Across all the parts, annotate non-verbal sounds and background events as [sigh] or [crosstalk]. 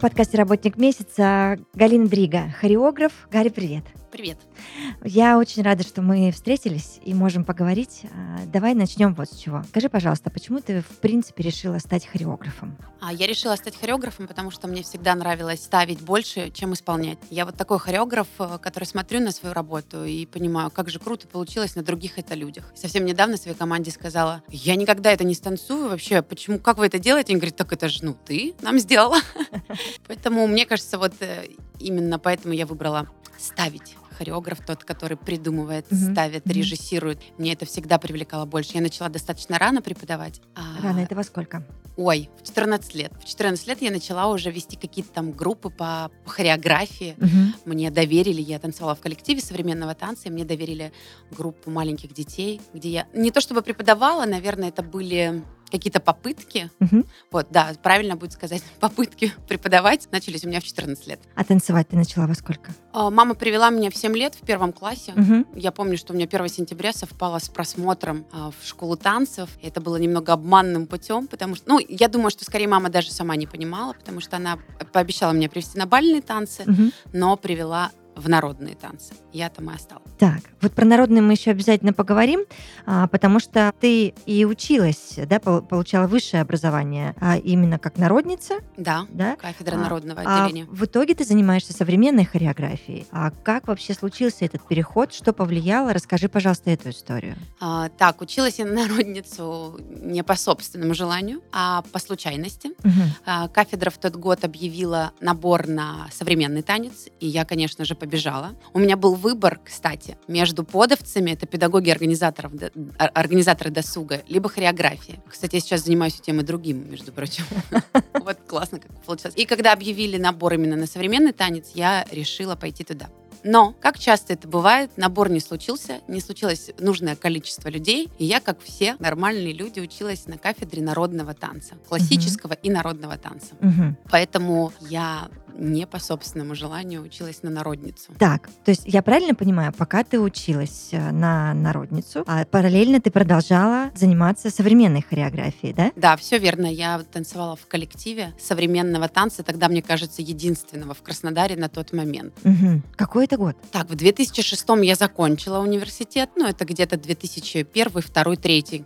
В подкасте «Работник месяца» Галина Дрига, хореограф. Гарри, привет. Привет. Я очень рада, что мы встретились и можем поговорить. А, Давай начнем вот с чего. Скажи, пожалуйста, почему ты, в принципе, решила стать хореографом? А я решила стать хореографом, потому что мне всегда нравилось ставить больше, чем исполнять. Я вот такой хореограф, э, который смотрю на свою работу и понимаю, как же круто получилось на других это людях. Совсем недавно своей команде сказала, я никогда это не станцую вообще, почему, как вы это делаете? Они говорят, так это же, ну, ты нам сделала. [laughs] Поэтому, мне кажется, вот э, именно поэтому я выбрала ставить хореограф, тот, который придумывает, Мгм, ставит, мгм. режиссирует. Мне это всегда привлекало больше. Я начала достаточно рано преподавать. а, Рано это во сколько? Ой, в 14 лет. В 14 лет я начала уже вести какие-то там группы по, по хореографии. Мгм. Мне доверили, я танцевала в коллективе современного танца, и мне доверили группу маленьких детей, где я не то чтобы преподавала, наверное, это были какие-то попытки. Мгм. Вот, да, правильно будет сказать, [laughs] попытки преподавать начались у меня в 14 лет. А танцевать ты начала во сколько? А, Мама привела меня в 7 лет в первом классе. Мгм. Я помню, что у меня 1 сентября совпало с просмотром а, в школу танцев. Это было немного обманным путем, потому что, ну, я думаю, что скорее мама даже сама не понимала, потому что она пообещала мне привести на бальные танцы, Мгм. но привела в народные танцы. Я там и осталась. Так, вот про народные мы еще обязательно поговорим, а, потому что ты и училась, да, пол- получала высшее образование а, именно как народница, Да, да? кафедра А, народного А отделения. в итоге ты занимаешься современной хореографией. А как вообще случился этот переход? Что повлияло? Расскажи, пожалуйста, эту историю. А, так, училась я на народницу не по собственному желанию, а по случайности. Мгм. А, Кафедра в тот год объявила набор на современный танец, и я, конечно же, побежала. У меня был выбор, кстати, между подовцами, это педагоги организаторов, организаторы досуга, либо хореографии. Кстати, я сейчас занимаюсь тем и другим, между прочим. [laughs] Вот классно как получилось. И когда объявили набор именно на современный танец, я решила пойти туда. Но, как часто это бывает, набор не случился, не случилось нужное количество людей, и я, как все нормальные люди, училась на кафедре народного танца, классического и народного танца. Мгм. Поэтому я не по собственному желанию училась на народницу. Так, то есть я правильно понимаю, пока ты училась э, на народницу, а параллельно ты продолжала заниматься современной хореографией, да? Да, все верно. Я танцевала в коллективе современного танца, тогда, мне кажется, единственного в Краснодаре на тот момент. Мгм. Какой это год? Так, в 2006 я закончила университет, ну, это где-то 2001, 2, 3.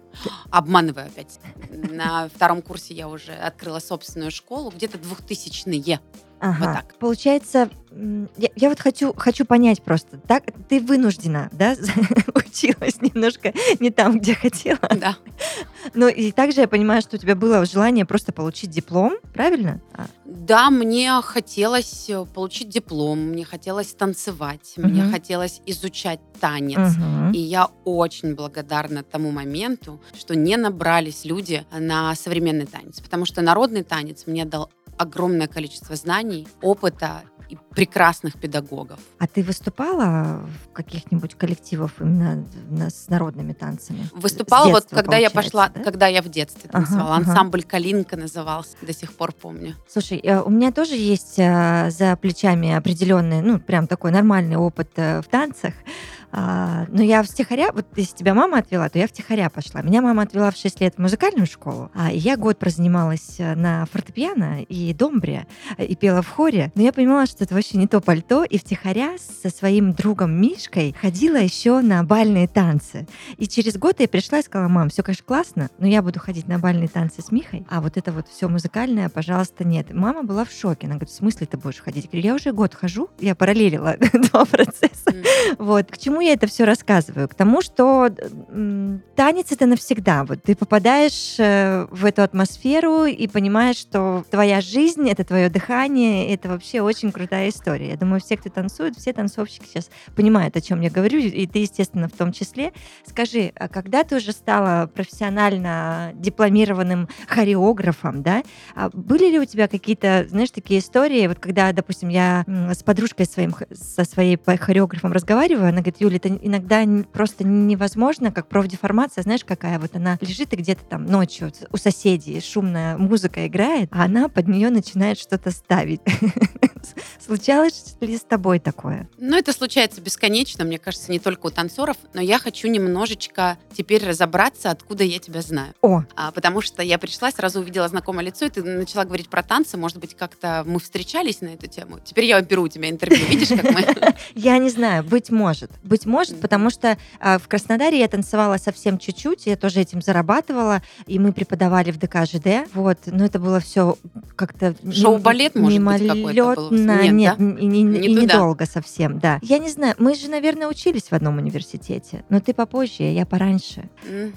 Обманываю опять. На втором курсе я уже открыла собственную школу, где-то 2000-е. Ага. так. Получается, я, я вот хочу, хочу понять просто, так ты вынуждена, да, [laughs] училась немножко не там, где хотела. Да. Но и также я понимаю, что у тебя было желание просто получить диплом, правильно? А, Да, мне хотелось э, получить диплом, мне хотелось танцевать, мне Мгм. хотелось изучать танец. мгм. И я очень благодарна тому моменту, что не набрались люди на современный танец, потому что народный танец мне дал огромное количество знаний, опыта и прекрасных педагогов. А ты выступала в каких-нибудь коллективах именно с народными танцами? Выступала С вот, детства, когда я пошла, да? когда я в детстве Ага, танцевала. ага. Ансамбль Калинка назывался, до сих пор помню. Слушай, э, у меня тоже есть э, за плечами определенный, ну, прям такой нормальный опыт э, в танцах. А, Но я в стихаря, вот если тебя мама отвела, то я в стихаря пошла. Меня мама отвела в 6 лет в музыкальную школу, а я год прозанималась э, на фортепиано и домбре, э, и пела в хоре. Но я понимала, что это вообще не то пальто, и втихаря со своим другом Мишкой ходила еще на бальные танцы. И через год я пришла и сказала, мам, все, конечно, классно, но я буду ходить на бальные танцы с Михой, а вот это вот все музыкальное, пожалуйста, нет. Мама была в шоке. Она говорит, в смысле ты будешь ходить? Я говорю, я уже год хожу, я параллелила [laughs] два процесса. Вот. К чему я это все рассказываю? К тому, что танец это навсегда. Вот ты попадаешь э, в эту атмосферу и понимаешь, что твоя жизнь это твое дыхание, это вообще очень крутая история. Я думаю, все, кто танцует, все танцовщики сейчас понимают, о чем я говорю, и ты, естественно, в том числе. Скажи, а когда ты уже стала профессионально дипломированным хореографом, да, а были ли у тебя какие-то, знаешь, такие истории, вот когда, допустим, я с подружкой своим, со своей хореографом разговариваю, она говорит, Юля, это иногда просто невозможно, как профдеформация, знаешь, какая вот она лежит и где-то там ночью у соседей шумная музыка играет, а она под нее начинает что-то ставить. [laughs] Случалось ли с тобой такое? Ну, это случается бесконечно, мне кажется, не только у танцоров, но я хочу немножечко теперь разобраться, откуда я тебя знаю. О, А, потому что я пришла, сразу увидела знакомое лицо, и ты начала говорить про танцы. Может быть, как-то мы встречались на эту тему. Теперь я беру у тебя интервью. Видишь, как мы... [laughs] Я не знаю, быть может. Быть может, Мгм. потому что а, в Краснодаре я танцевала совсем чуть-чуть, я тоже этим зарабатывала, и мы преподавали в ДК ЖД. Вот, но это было все как-то... Шоу-балет, может быть, какой-то был? мимолетно. Нет, Нет, да? и, не- Не и недолго совсем, да. Я не знаю, мы же, наверное, учились в одном университете, но ты попозже, а я пораньше.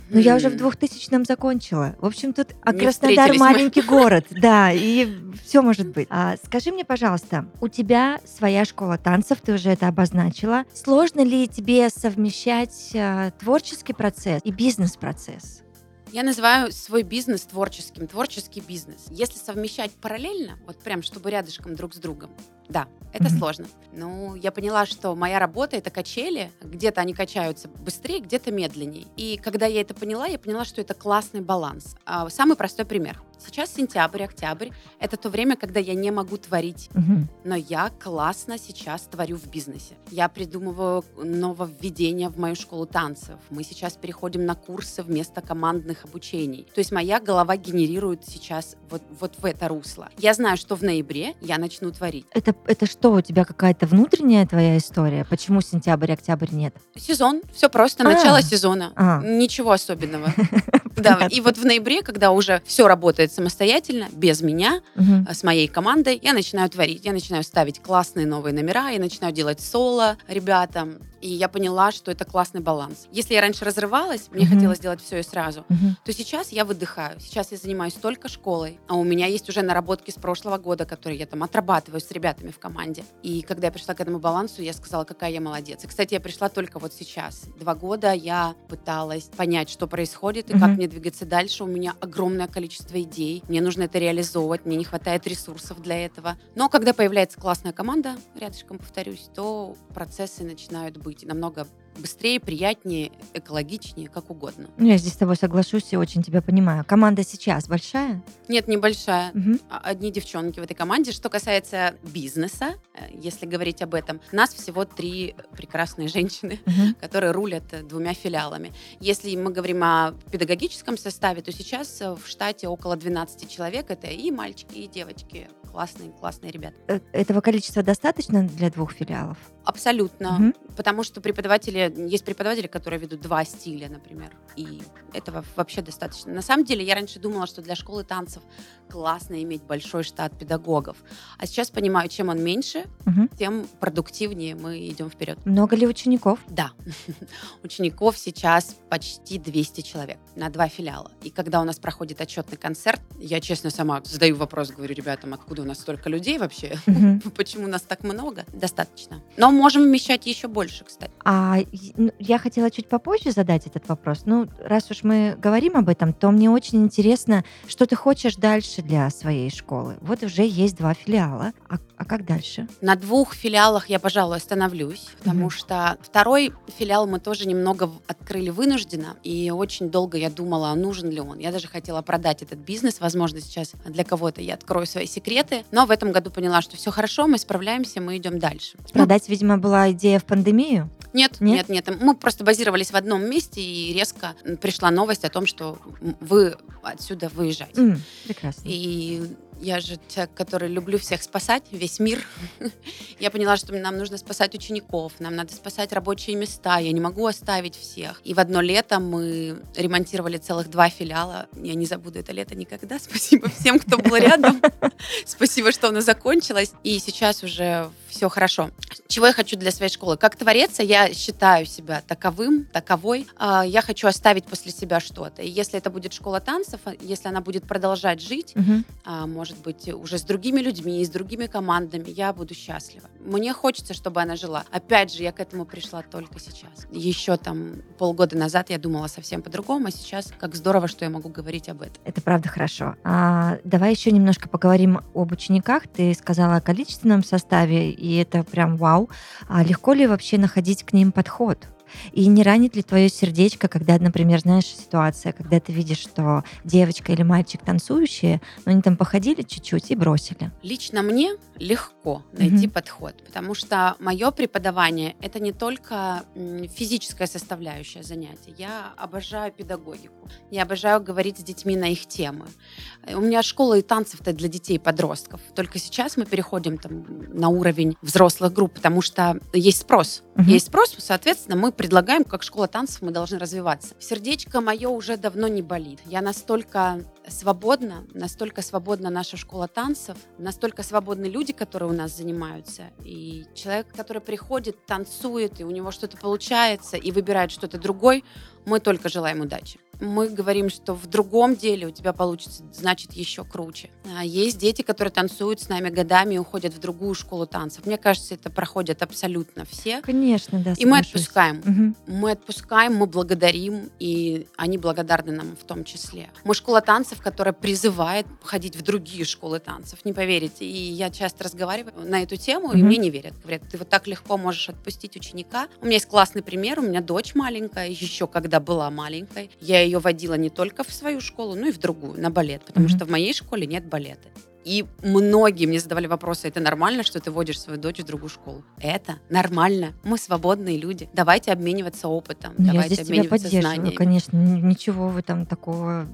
Но я уже в Мгм. 2000-м закончила. В общем, тут а Не Краснодар встретились мы. маленький [laughs] город, да, и все может быть. А, скажи мне, пожалуйста, у тебя своя школа танцев, ты уже это обозначила. Сложно ли тебе совмещать а, творческий процесс и бизнес-процесс? Я называю свой бизнес творческим, творческий бизнес. Если совмещать параллельно, вот прям чтобы рядышком друг с другом, да, это Мгм. сложно. Ну, я поняла, что моя работа это качели, где-то они качаются быстрее, где-то медленнее. И когда я это поняла, я поняла, что это классный баланс. А, Самый простой пример. Сейчас сентябрь, октябрь — это то время, когда я не могу творить Мгм. но я классно сейчас творю в бизнесе. Я придумываю нововведения в мою школу танцев. Мы сейчас переходим на курсы вместо командных обучений. То есть моя голова генерирует сейчас вот, вот в это русло. Я знаю, что в ноябре я начну творить. Это, это что, у тебя какая-то внутренняя твоя история? Почему сентябрь, октябрь нет? Сезон, все просто, А. начало сезона. А. Ничего особенного. [laughs] Да, и вот в ноябре, когда уже все работает самостоятельно, без меня, а, с моей командой, я начинаю творить, я начинаю ставить классные новые номера, я начинаю делать соло ребятам, и я поняла, что это классный баланс. Если я раньше разрывалась, мне Мгм. хотелось делать все и сразу, Мгм. то сейчас я выдыхаю. Сейчас я занимаюсь только школой, а у меня есть уже наработки с прошлого года, которые я там отрабатываю с ребятами в команде. И когда я пришла к этому балансу, я сказала, какая я молодец. И, кстати, я пришла только вот сейчас. Два года я пыталась понять, что происходит и как Мгм. мне двигаться дальше. У меня огромное количество идей. Мне нужно это реализовывать, мне не хватает ресурсов для этого. Но когда появляется классная команда, рядышком повторюсь, то процессы начинают быть намного быстрее, приятнее, экологичнее, как угодно. Ну, я здесь с тобой соглашусь и очень тебя понимаю. Команда сейчас большая? Нет, небольшая. А- одни девчонки в этой команде. Что касается бизнеса, э, если говорить об этом, нас всего три прекрасные женщины, Мгм. которые рулят двумя филиалами. Если мы говорим о педагогическом составе, то сейчас э, в штате около 12 человек. Это и мальчики, и девочки. Классные, классные ребята. Э, Этого количества достаточно для двух филиалов? Абсолютно. Мгм. Потому что преподаватели, есть преподаватели, которые ведут два стиля, например. И этого вообще достаточно. На самом деле, я раньше думала, что для школы танцев классно иметь большой штат педагогов. А сейчас понимаю, чем он меньше, Мгм. тем продуктивнее мы идем вперед. Много ли учеников? Да, [laughs] учеников сейчас почти 200 человек на два филиала. И когда у нас проходит отчетный концерт, я честно сама задаю вопрос, говорю ребятам, откуда у нас столько людей вообще? Мгм. [laughs] Почему нас так много? Достаточно. Но можем вмещать еще больше, кстати. А ну, я хотела чуть попозже задать этот вопрос. Ну, раз уж мы говорим об этом, то мне очень интересно, что ты хочешь дальше для своей школы. Вот уже есть два филиала. А, а как дальше? На двух филиалах я, пожалуй, остановлюсь, потому Мгм. что второй филиал мы тоже немного открыли вынужденно, и очень долго я думала, а нужен ли он. Я даже хотела продать этот бизнес, возможно, сейчас для кого-то я открою свои секреты, но в этом году поняла, что все хорошо, мы справляемся, мы идем дальше. Ну, Продать, видимо, была идея в пандемию. Нет, Нет? нет, нет, Мы просто базировались в одном месте, и резко пришла новость о том, что вы отсюда выезжаете. М, прекрасно. И Я же человек, который люблю всех спасать, весь мир. [laughs] Я поняла, что нам нужно спасать учеников, нам надо спасать рабочие места. Я не могу оставить всех. И в одно лето мы ремонтировали целых два филиала. Я не забуду это лето никогда. [laughs] Спасибо всем, кто был рядом. [laughs] Спасибо, что оно закончилось. И сейчас уже все хорошо. Чего я хочу для своей школы? Как творец я считаю себя таковым, таковой. А, Я хочу оставить после себя что-то. И если это будет школа танцев, а, если она будет продолжать жить, Мгм. Может быть, уже с другими людьми, с другими командами, я буду счастлива. Мне хочется, чтобы она жила. Опять же, я к этому пришла только сейчас. Еще там полгода назад я думала совсем по-другому, а сейчас как здорово, что я могу говорить об этом. Это правда хорошо. А, давай еще немножко поговорим об учениках. Ты сказала о количественном составе, и это прям вау. А легко ли вообще находить к ним подход? И не ранит ли твое сердечко, когда, например, знаешь, ситуация, когда ты видишь, что девочка или мальчик танцующие, но они там походили чуть-чуть и бросили. Лично мне легко найти Мгм. подход, потому что мое преподавание это не только физическая составляющая занятия. Я обожаю педагогику, я обожаю говорить с детьми на их темы. Э, У меня школа и танцев-то для детей и подростков. Только сейчас мы переходим там, на уровень взрослых групп, потому что есть спрос. Мгм. Есть спрос, соответственно, мы предлагаем, как школа танцев, мы должны развиваться. Сердечко мое уже давно не болит. Я настолько свободна, настолько свободна наша школа танцев, настолько свободны люди, которые у нас занимаются. И человек, который приходит, танцует, и у него что-то получается, и выбирает что-то другое, мы только желаем удачи. Мы говорим, что в другом деле у тебя получится, значит, еще круче. А Есть дети, которые танцуют с нами годами и уходят в другую школу танцев. Мне кажется, это проходят абсолютно все. Конечно, да. И мы отпускаем. Мгм. Мы отпускаем, мы благодарим, и они благодарны нам в том числе. Мы школа танцев, которая призывает ходить в другие школы танцев, не поверите. И я часто разговариваю на эту тему, и Мгм. мне не верят. Говорят, ты вот так легко можешь отпустить ученика. У меня есть классный пример. У меня дочь маленькая, еще когда была маленькой. Я ее водила не только в свою школу, но и в другую, на балет, потому Мгм. что в моей школе нет балета. И многие мне задавали вопросы, это нормально, что ты водишь свою дочь в другую школу? Это нормально. Мы свободные люди. Давайте обмениваться опытом. Ну, я давайте здесь тебя обмениваться поддерживаю, знаниями. конечно. Ничего в этом такого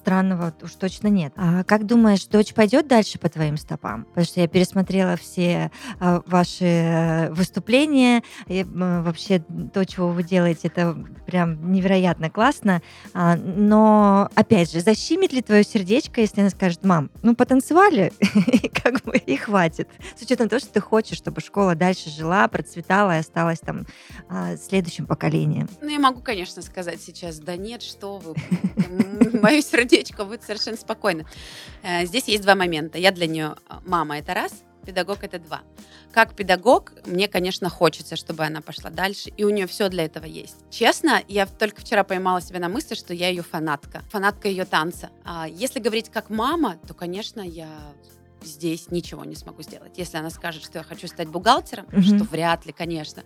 странного уж точно нет. А как думаешь, дочь пойдет дальше по твоим стопам? Потому что я пересмотрела все а, ваши э, выступления. И, вообще то, чего вы делаете, это прям невероятно классно. А, но, опять же, защемит ли твое сердечко, если она скажет, мам, ну потанцевали, [laughs] и как бы и хватит. С учетом того, что ты хочешь, чтобы школа дальше жила, процветала и осталась там а, следующим поколением. Ну, я могу, конечно, сказать сейчас, да нет, что вы, мое сердечко будет совершенно спокойно. Э, Здесь есть два момента. Я для нее мама, это раз, педагог это два. Как педагог, мне, конечно, хочется, чтобы она пошла дальше, и у нее все для этого есть. Честно, я только вчера поймала себя на мысли, что я ее фанатка, фанатка ее танца. А если говорить как мама, то, конечно, я здесь ничего не смогу сделать. Если она скажет, что я хочу стать бухгалтером, Мгм. что вряд ли, конечно,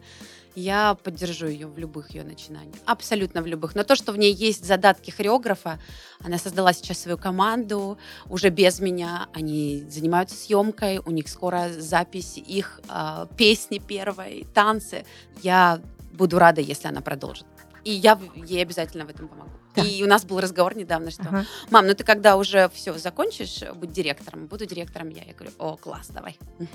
я поддержу ее в любых ее начинаниях. Абсолютно в любых. Но то, что в ней есть задатки хореографа, она создала сейчас свою команду, уже без меня. Они занимаются съемкой, у них скоро запись их а, песни первой, танцы. Я буду рада, если она продолжит. И я ей обязательно в этом помогу. Да. И у нас был разговор недавно, что Ага. Мам, ну ты когда уже все закончишь быть директором, буду директором я. Я говорю, о, класс, давай. [laughs]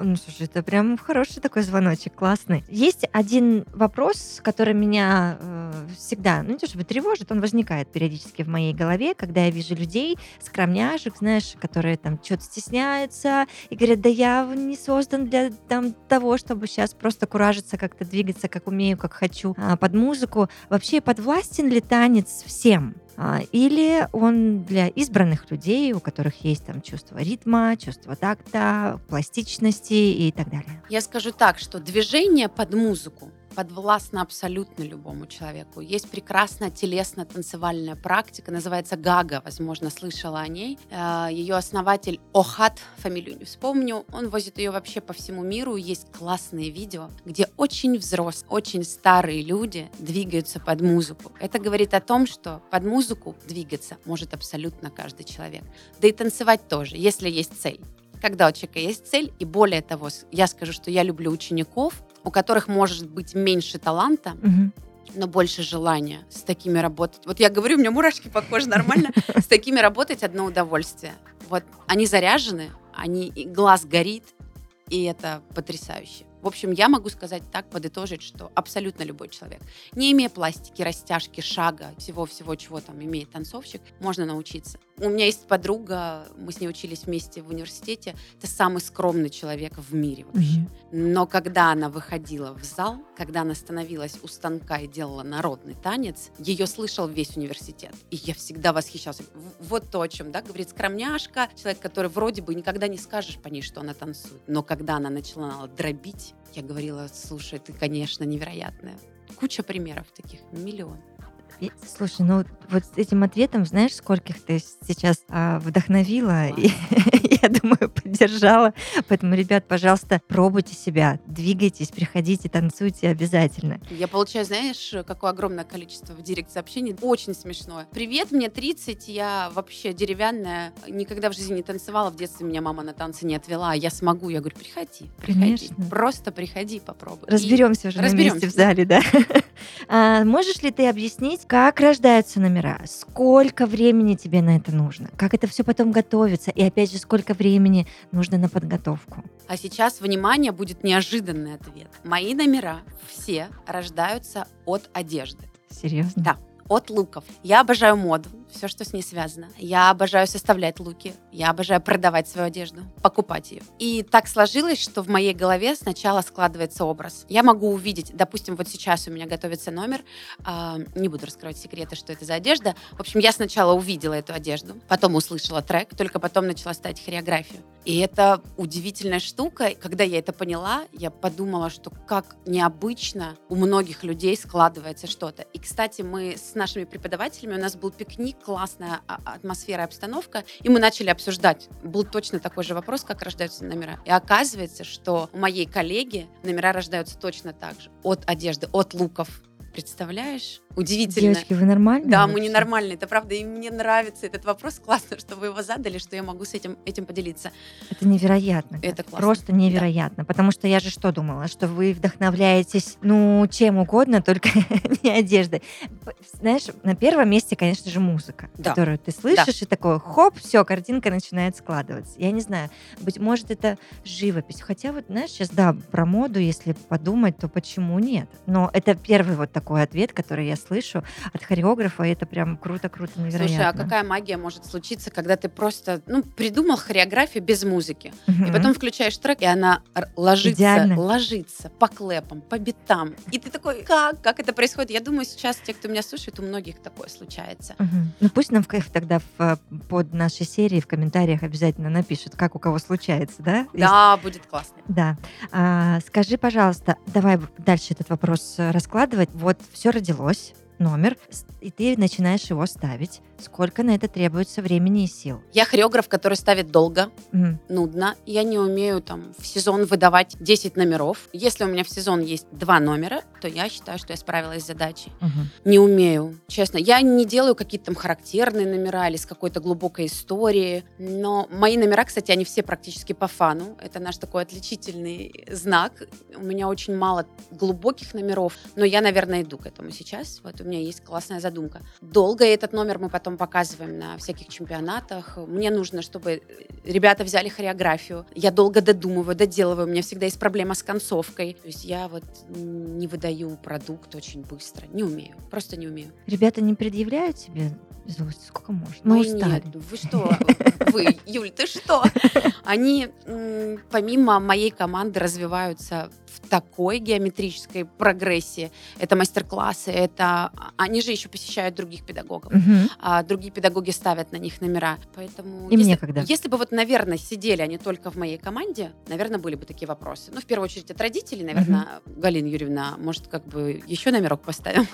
Ну, слушай, это прям хороший такой звоночек, классный. Есть один вопрос, который меня э, всегда, ну не то чтобы тревожит, он возникает периодически в моей голове, когда я вижу людей, скромняшек, знаешь, которые там что-то стесняются и говорят, да я не создан для там, того, чтобы сейчас просто куражиться, как-то двигаться, как умею, как хочу, а, под музыку. Вообще подвластен ли танец всем? А, Или он для избранных людей, у которых есть там чувство ритма, чувство такта, пластичности и так далее. Я скажу так, что движение под музыку подвластно абсолютно любому человеку. Есть прекрасная телесно-танцевальная практика, называется гага, возможно, слышала о ней. Э, Ее основатель Охат, фамилию не вспомню, он возит ее вообще по всему миру. Есть классные видео, где очень взрослые, очень старые люди двигаются под музыку. Это говорит о том, что под музыку двигаться может абсолютно каждый человек. Да и танцевать тоже, если есть цель когда у человека есть цель, и более того, я скажу, что я люблю учеников, у которых может быть меньше таланта, Мгм. но больше желания с такими работать. Вот я говорю, у меня мурашки по коже нормально. С такими работать одно удовольствие. Вот они заряжены, они, глаз горит, и это потрясающе. В общем, я могу сказать так, подытожить, что абсолютно любой человек, не имея пластики, растяжки, шага, всего-всего, чего там имеет танцовщик, можно научиться. У меня есть подруга, мы с ней учились вместе в университете. Это самый скромный человек в мире вообще. Но когда она выходила в зал, когда она становилась у станка и делала народный танец, ее слышал весь университет. И я всегда восхищался. Вот то, о чем, да, говорит скромняшка, человек, который вроде бы никогда не скажешь по ней, что она танцует. Но когда она начала дробить, я говорила, слушай, ты, конечно, невероятная. Куча примеров таких, миллион. И- Слушай, ну вот с этим ответом, знаешь, скольких ты сейчас а, вдохновила и, [laughs] я думаю, поддержала. Поэтому, ребят, пожалуйста, пробуйте себя, двигайтесь, приходите, танцуйте обязательно. Я получаю, знаешь, какое огромное количество в директ сообщений. Очень смешное. Привет, мне 30, я вообще деревянная, никогда в жизни не танцевала. В детстве меня мама на танцы не отвела, я смогу. Я говорю, приходи, приходи. Конечно. Просто приходи, попробуй. И Разберемся уже на разберемся, месте в зале, да. [laughs] А, можешь ли ты объяснить, как рождаются номера? Сколько времени тебе на это нужно? Как это все потом готовится? И опять же, сколько времени нужно на подготовку? А сейчас, внимание, будет неожиданный ответ. Мои номера все рождаются от одежды. Серьезно? Да. От луков. Я обожаю моду, все, что с ней связано. Я обожаю составлять луки. Я обожаю продавать свою одежду, покупать ее. И так сложилось, что в моей голове сначала складывается образ. Я могу увидеть, допустим, вот сейчас у меня готовится номер, а, не буду раскрывать секреты, что это за одежда. В общем, я сначала увидела эту одежду, потом услышала трек, только потом начала ставить хореографию. И это удивительная штука. Когда я это поняла, я подумала, что как необычно у многих людей складывается что-то. И, кстати, мы с нашими преподавателями, у нас был пикник, классная а- атмосфера, обстановка, и мы начали обсуждать. Был точно такой же вопрос, как рождаются номера. И оказывается, что у моей коллеги номера рождаются точно так же. От одежды, от луков. Представляешь? Удивительно. Девочки, вы нормальные? Да, мы вообще? ненормальные, это правда, и мне нравится этот вопрос. [laughs] Классно, что вы его задали, что я могу с этим, этим поделиться. Это невероятно. Это классно. Просто невероятно. Потому что я же что думала? Что вы вдохновляетесь, ну, чем угодно, [laughs] только не одеждой. Знаешь, на первом месте, конечно же, музыка, Да. которую ты слышишь, и такое, хоп, все, картинка начинает складываться. Я не знаю, быть может, это живопись. Хотя вот, знаешь, сейчас, да, про моду, если подумать, то почему нет? Но это первый вот такой ответ, который я слышу от хореографа, и это прям круто-круто, невероятно. Слушай, а какая магия может случиться, когда ты просто, ну, придумал хореографию без музыки, и Мгм. потом включаешь трек, и она ложится, Идеально. ложится по клэпам, по битам. И ты такой, как? Как это происходит? Я думаю, сейчас те, кто меня слушает, у многих такое случается. Мгм. Ну пусть нам в кайф тогда в, э, под нашей серией в комментариях обязательно напишут, как у кого случается, да? Если- Да, будет классно. Да. А, скажи, пожалуйста, давай дальше этот вопрос э, раскладывать. Вот все родилось, номер, и ты начинаешь его ставить. Сколько на это требуется времени и сил? Я хореограф, который ставит долго, Мгм. нудно. Я не умею там в сезон выдавать 10 номеров. Если у меня в сезон есть два номера, то я считаю, что я справилась с задачей. Мгм. Не умею, честно. Я не делаю какие-то там характерные номера или с какой-то глубокой историей. Но мои номера, кстати, они все практически по фану. Это наш такой отличительный знак. У меня очень мало глубоких номеров, но я, наверное, иду к этому сейчас. Вот у меня есть классная задумка. Долго этот номер мы потом показываем на всяких чемпионатах. Мне нужно, чтобы ребята взяли хореографию. Я долго додумываю, доделываю. У меня всегда есть проблема с концовкой. То есть я вот не выдаю продукт очень быстро. Не умею. Просто не умею. Ребята не предъявляют тебе злость? Сколько можно? Ой, Мы устали. нет, вы что? [laughs] Вы, Юль, ты что? Они, помимо моей команды, развиваются в такой геометрической прогрессии. Это мастер-классы, это... Они же еще посещают других педагогов. Мгм. а другие педагоги ставят на них номера. Поэтому Им если, некогда. если бы вот, наверное, сидели они только в моей команде, наверное, были бы такие вопросы. Ну, в первую очередь от родителей, наверное, Галина Юрьевна, может, как бы еще номерок поставим.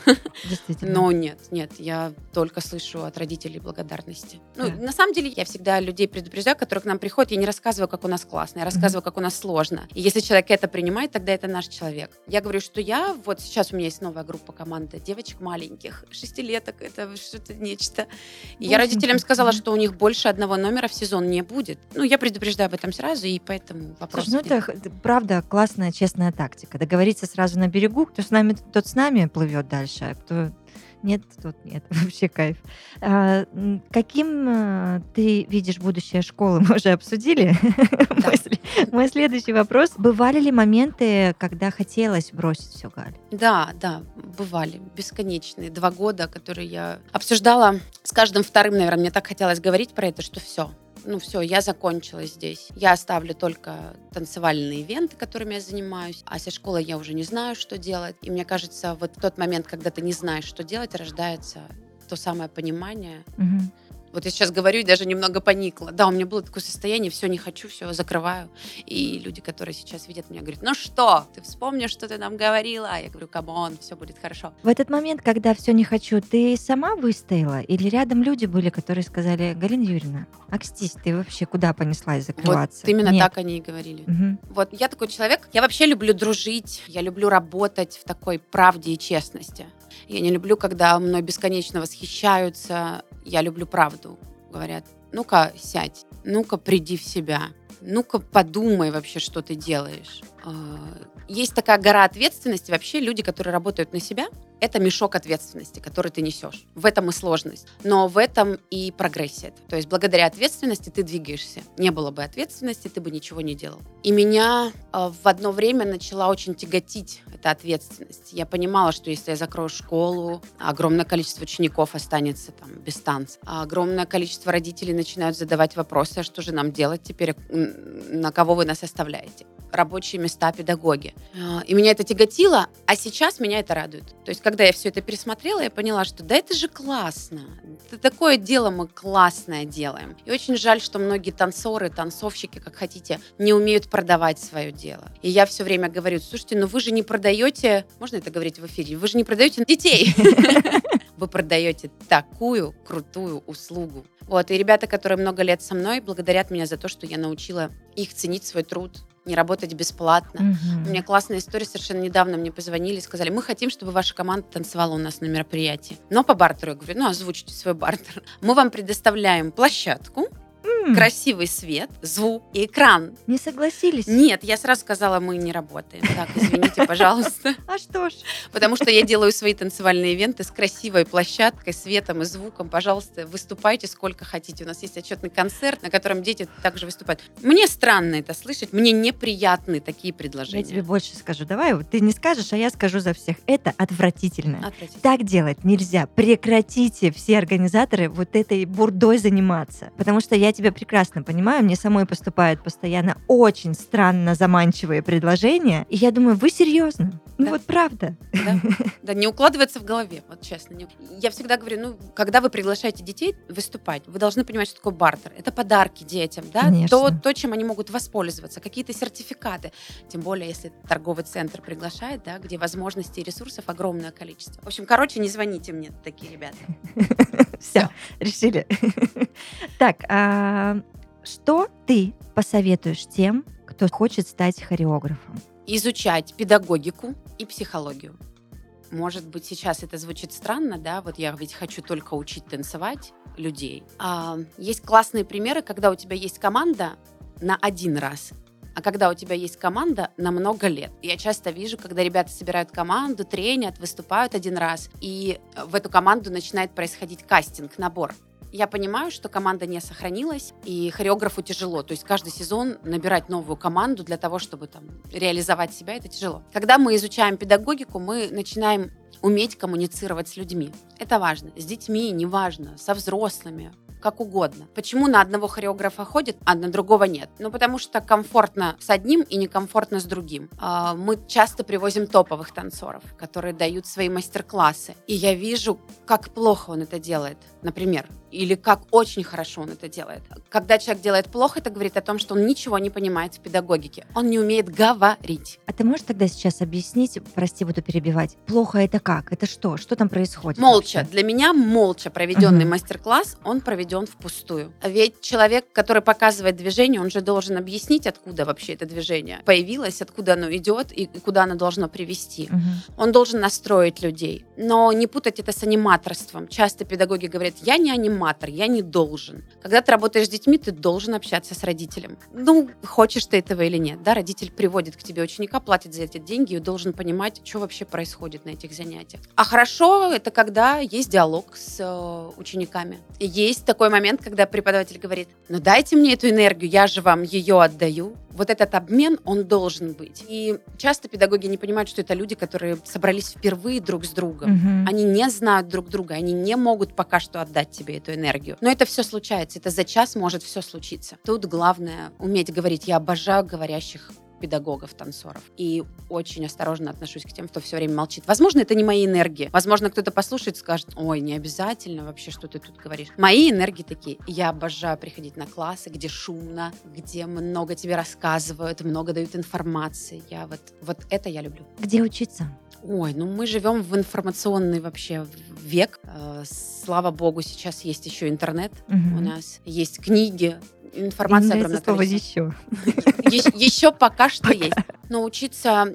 Действительно. Но нет, нет, я только слышу от родителей благодарности. Ну, Да. на самом деле, я всегда людей предупреждаю, которые к нам приходят, я не рассказываю, как у нас классно, рассказываю, как у нас сложно. И если человек это принимает, тогда это наш человек. Я говорю, что я, вот сейчас у меня есть новая группа команды девочек маленьких, шестилеток, это что-то нечто. И я родителям сказала, что у них больше одного номера в сезон не будет. Ну, я предупреждаю об этом сразу, и поэтому вопрос. Слушай, ну это правда классная, честная тактика. Договориться сразу на берегу, кто с нами, тот с нами плывет дальше, а кто нет, тот нет. [laughs] Вообще кайф. А, каким а, ты видишь будущее школы? [laughs] Мы уже обсудили. [laughs] Да. Мой следующий вопрос. Бывали ли моменты, когда хотелось бросить все, Галь? Да, да, бывали бесконечные два года, которые я обсуждала с каждым вторым, наверное, мне так хотелось говорить про это, что все, ну все, я закончила здесь. Я оставлю только танцевальные ивенты, которыми я занимаюсь, а со школой я уже не знаю, что делать. И мне кажется, вот в тот момент, когда ты не знаешь, что делать, рождается то самое понимание. Мгм. Вот я сейчас говорю и даже немного поникла. Да, у меня было такое состояние, все не хочу, все закрываю. И люди, которые сейчас видят меня, говорят, ну что, ты вспомнишь, что ты нам говорила? Я говорю, come on, все будет хорошо. В этот момент, когда все не хочу, ты сама выстояла? Или рядом люди были, которые сказали, Галина Юрьевна, акстись, ты вообще куда понеслась закрываться? Вот именно Нет. так они и говорили. Мгм. Вот я такой человек, я вообще люблю дружить, я люблю работать в такой правде и честности. Я не люблю, когда мной бесконечно восхищаются. Я люблю правду. Говорят, ну-ка сядь, ну-ка приди в себя, ну-ка подумай вообще, что ты делаешь. Есть такая гора ответственности. Вообще люди, которые работают на себя, это мешок ответственности, который ты несешь. В этом и сложность. Но в этом и прогрессия. То есть благодаря ответственности ты двигаешься. Не было бы ответственности, ты бы ничего не делал. И меня э, в одно время начала очень тяготить эта ответственность. Я понимала, что если я закрою школу, огромное количество учеников останется там без танца. Огромное количество родителей начинают задавать вопросы, а что же нам делать теперь, на кого вы нас оставляете рабочие места, педагоги. А, И меня это тяготило, а сейчас меня это радует. То есть, когда я все это пересмотрела, я поняла, что да это же классно. Это такое дело мы классное делаем. И очень жаль, что многие танцоры, танцовщики, как хотите, не умеют продавать свое дело. И я все время говорю, слушайте, ну вы же не продаете, можно это говорить в эфире, вы же не продаете детей. [laughs] Вы продаете такую крутую услугу. Вот, и ребята, которые много лет со мной, благодарят меня за то, что я научила их ценить свой труд, не работать бесплатно. Мгм. У меня классная история. Совершенно недавно мне позвонили и сказали, мы хотим, чтобы ваша команда танцевала у нас на мероприятии. Но по бартеру. Я говорю, ну, озвучите свой бартер. Мы вам предоставляем площадку, Красивый свет, звук и экран. Не согласились? Нет, я сразу сказала, мы не работаем. Так, извините, пожалуйста. [laughs] А что ж. Потому что я делаю свои танцевальные ивенты с красивой площадкой, светом и звуком. Пожалуйста, выступайте сколько хотите. У нас есть отчетный концерт, на котором дети также выступают. Мне странно это слышать, мне неприятны такие Я тебе предложения. больше скажу. Давай, вот ты не скажешь, а я скажу за всех. Это отвратительно. Отвратительно. Так делать нельзя. Прекратите все организаторы вот этой бурдой заниматься. Потому что я тебя прекрасно понимаю, мне самой поступают постоянно очень странно заманчивые предложения. И я думаю, вы серьезно? Ну Да. вот правда. Да? [laughs] Да, не укладывается в голове, вот честно. Я всегда говорю, ну, когда вы приглашаете детей выступать, вы должны понимать, что такое бартер. Это подарки детям, да? Конечно. То, то, чем они могут воспользоваться, какие-то сертификаты. Тем более, если торговый центр приглашает, да, где возможностей и ресурсов огромное количество. В общем, короче, не звоните мне, такие ребята. [laughs] Все, решили. [laughs] Так, а что ты посоветуешь тем, кто хочет стать хореографом? изучать педагогику и психологию. Может быть, сейчас это звучит странно, да, вот я ведь хочу только учить танцевать людей. А, есть классные примеры, когда у тебя есть команда на один раз, а когда у тебя есть команда на много лет. Я часто вижу, когда ребята собирают команду, тренят, выступают один раз, и в эту команду начинает происходить кастинг, набор. Я понимаю, что команда не сохранилась, и хореографу тяжело. То есть каждый сезон набирать новую команду для того, чтобы там реализовать себя, это тяжело. Когда мы изучаем педагогику, мы начинаем уметь коммуницировать с людьми. Это важно. С детьми, неважно, со взрослыми, как угодно. Почему на одного хореографа ходит, а на другого нет? Ну, потому что комфортно с одним и некомфортно с другим. А, Мы часто привозим топовых танцоров, которые дают свои мастер-классы. И я вижу, как плохо он это делает. Например, или как очень хорошо он это делает. Когда человек делает плохо, это говорит о том, что он ничего не понимает в педагогике. Он не умеет говорить. А ты можешь тогда сейчас объяснить, прости, буду перебивать, плохо это как? Это что? Что там происходит? Молча. вообще? Для меня молча проведенный Мгм. мастер-класс, он проведен впустую. Ведь человек, который показывает движение, он же должен объяснить, откуда вообще это движение появилось, откуда оно идет и куда оно должно привести. Мгм. Он должен настроить людей. Но не путать это с аниматорством. Часто педагоги говорят, я не аниматор, я не должен. Когда ты работаешь с детьми, ты должен общаться с родителем. Ну, хочешь ты этого или нет. Да, родитель приводит к тебе ученика, платит за эти деньги и должен понимать, что вообще происходит на этих занятиях. А хорошо это когда есть диалог с э, учениками. И есть такой момент, когда преподаватель говорит, ну дайте мне эту энергию, я же вам ее отдаю. Вот этот обмен, он должен быть. И часто педагоги не понимают, что это люди, которые собрались впервые друг с другом. Мгм. Они не знают друг друга, они не могут пока что отдать тебе эту энергию. Но это все случается, это за час может все случиться. Тут главное уметь говорить. Я обожаю говорящих педагогов, танцоров. И очень осторожно отношусь к тем, кто все время молчит. Возможно, это не мои энергии. Возможно, кто-то послушает и скажет, ой, не обязательно вообще, что ты тут говоришь. Мои энергии такие. Я обожаю приходить на классы, где шумно, где много тебе рассказывают, много дают информации. Я вот, вот это я люблю. Где учиться? Ой, ну мы живем в информационный вообще век. Э, Слава богу, сейчас есть еще интернет. Мгм. У нас есть книги, информация нравится огромное слово количество. еще. Еще пока что есть. Но учиться...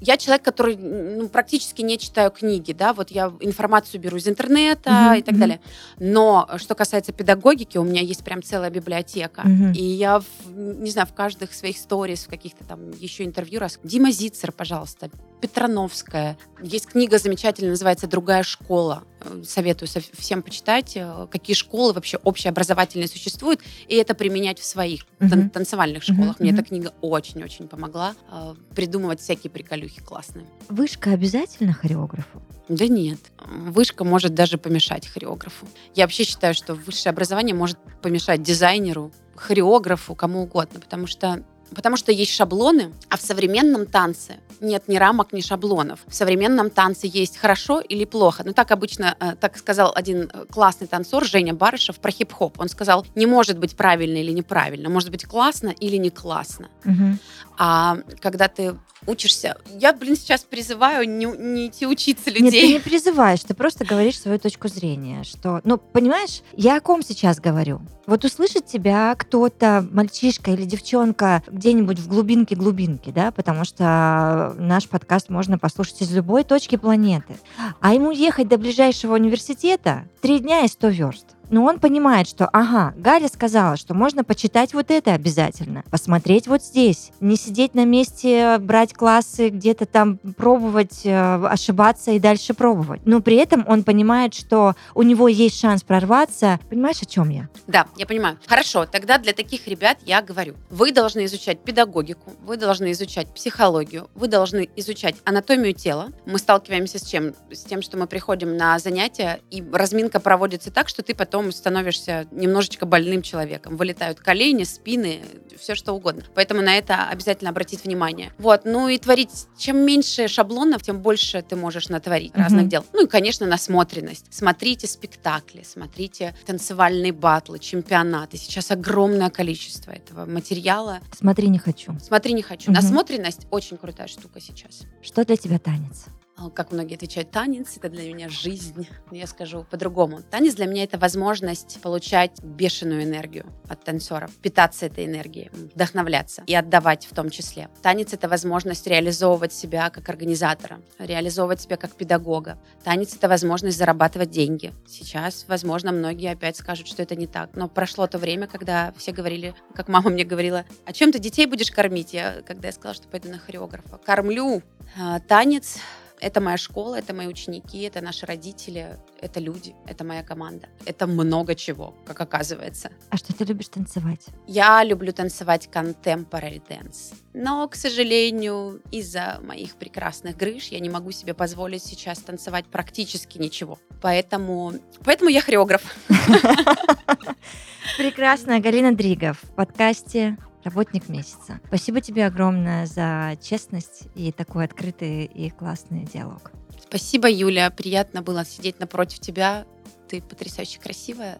Я человек, который ну, практически не читаю книги, да, вот я информацию беру из интернета Мгм, и так далее. Но что касается педагогики, у меня есть прям целая библиотека. Мгм. И я, в- не знаю, в каждых своих сторис, в каких-то там еще интервью раз... Дима Зицер, пожалуйста, Петрановская. Есть книга замечательная, называется «Другая школа». Э, Советую со- всем почитать, э, какие школы вообще общеобразовательные существуют, и это применять в своих тан- танцевальных школах. Мне эта книга очень-очень помогла э, придумывать всякие приколюхи классные. Вышка обязательно хореографу? Да нет, вышка может даже помешать хореографу. Я вообще считаю, что высшее образование может помешать дизайнеру, хореографу, кому угодно, потому что Потому что есть шаблоны, а в современном танце нет ни рамок, ни шаблонов. В современном танце есть хорошо или плохо. Ну, так обычно, э, так сказал один э, классный танцор Женя Барышев про хип-хоп. Он сказал, не может быть правильно или неправильно, может быть классно или не классно. Мгм. А когда ты учишься... Я, блин, сейчас призываю не, не идти учиться Нет, ты людей. не призываешь, ты просто говоришь свою точку зрения, что, ну, понимаешь, я о ком сейчас говорю? Вот услышит тебя кто-то, мальчишка или девчонка, где-нибудь в глубинке-глубинке, да, потому что наш подкаст можно послушать из любой точки планеты. А ему ехать до ближайшего университета три дня и сто верст. Но он понимает, что, ага, Галя сказала, что можно почитать вот это обязательно, посмотреть вот здесь, не сидеть на месте, брать классы, где-то там пробовать, э, ошибаться и дальше пробовать. Но при этом он понимает, что у него есть шанс прорваться. Понимаешь, о чем я? Да, я понимаю. Хорошо, тогда для таких ребят я говорю. Вы должны изучать педагогику, вы должны изучать психологию, вы должны изучать анатомию тела. Мы сталкиваемся с чем? С тем, что мы приходим на занятия, и разминка проводится так, что ты потом становишься немножечко больным человеком. Вылетают колени, спины, все что угодно. Поэтому на это обязательно обратить внимание. Вот, ну и творить. Чем меньше шаблонов, тем больше ты можешь натворить Мгм. разных дел. Ну и, конечно, насмотренность. Смотрите спектакли, смотрите танцевальные батлы, чемпионаты. Сейчас огромное количество этого материала. Смотри, не хочу. Смотри, не хочу. Мгм. Насмотренность очень крутая штука сейчас. Что для тебя танец? А, Как многие отвечают, танец это для меня жизнь. [laughs] Я скажу по-другому. Танец для меня это возможность получать бешеную энергию от танцоров, питаться этой энергией, вдохновляться и отдавать в том числе. Танец это возможность реализовывать себя как организатора, реализовывать себя как педагога. Танец это возможность зарабатывать деньги. Сейчас, возможно, многие опять скажут, что это не так. Но прошло то время, когда все говорили, как мама мне говорила, а чем ты детей будешь кормить? Я, когда я сказала, что пойду на хореографа, кормлю. А, Танец это моя школа, это мои ученики, это наши родители, это люди, это моя команда. Это много чего, как оказывается. А что ты любишь танцевать? Я люблю танцевать contemporary dance. Но, к сожалению, из-за моих прекрасных грыж я не могу себе позволить сейчас танцевать практически ничего. Поэтому, поэтому я хореограф. [laughs] Прекрасная Галина Дригов в подкасте «Работник месяца». Спасибо тебе огромное за честность и такой открытый и классный диалог. Спасибо, Юля. Приятно было сидеть напротив тебя. Ты потрясающе красивая.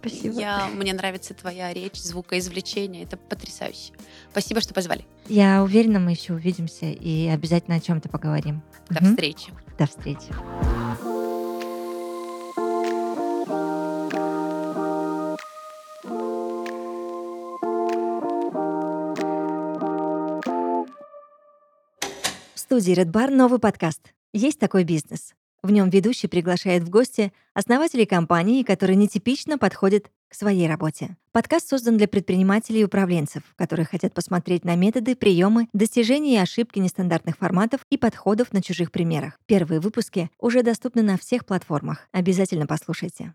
Спасибо. Я, мне нравится твоя речь, звукоизвлечение. Это потрясающе. Спасибо, что позвали. Я уверена, мы еще увидимся и обязательно о чем-то поговорим. До Мгм. встречи. До встречи. Студии Red Bar новый подкаст. Есть такой бизнес. В нем ведущий приглашает в гости основателей компании, которые нетипично подходят к своей работе. Подкаст создан для предпринимателей и управленцев, которые хотят посмотреть на методы, приемы, достижения и ошибки нестандартных форматов и подходов на чужих примерах. Первые выпуски уже доступны на всех платформах. Обязательно послушайте.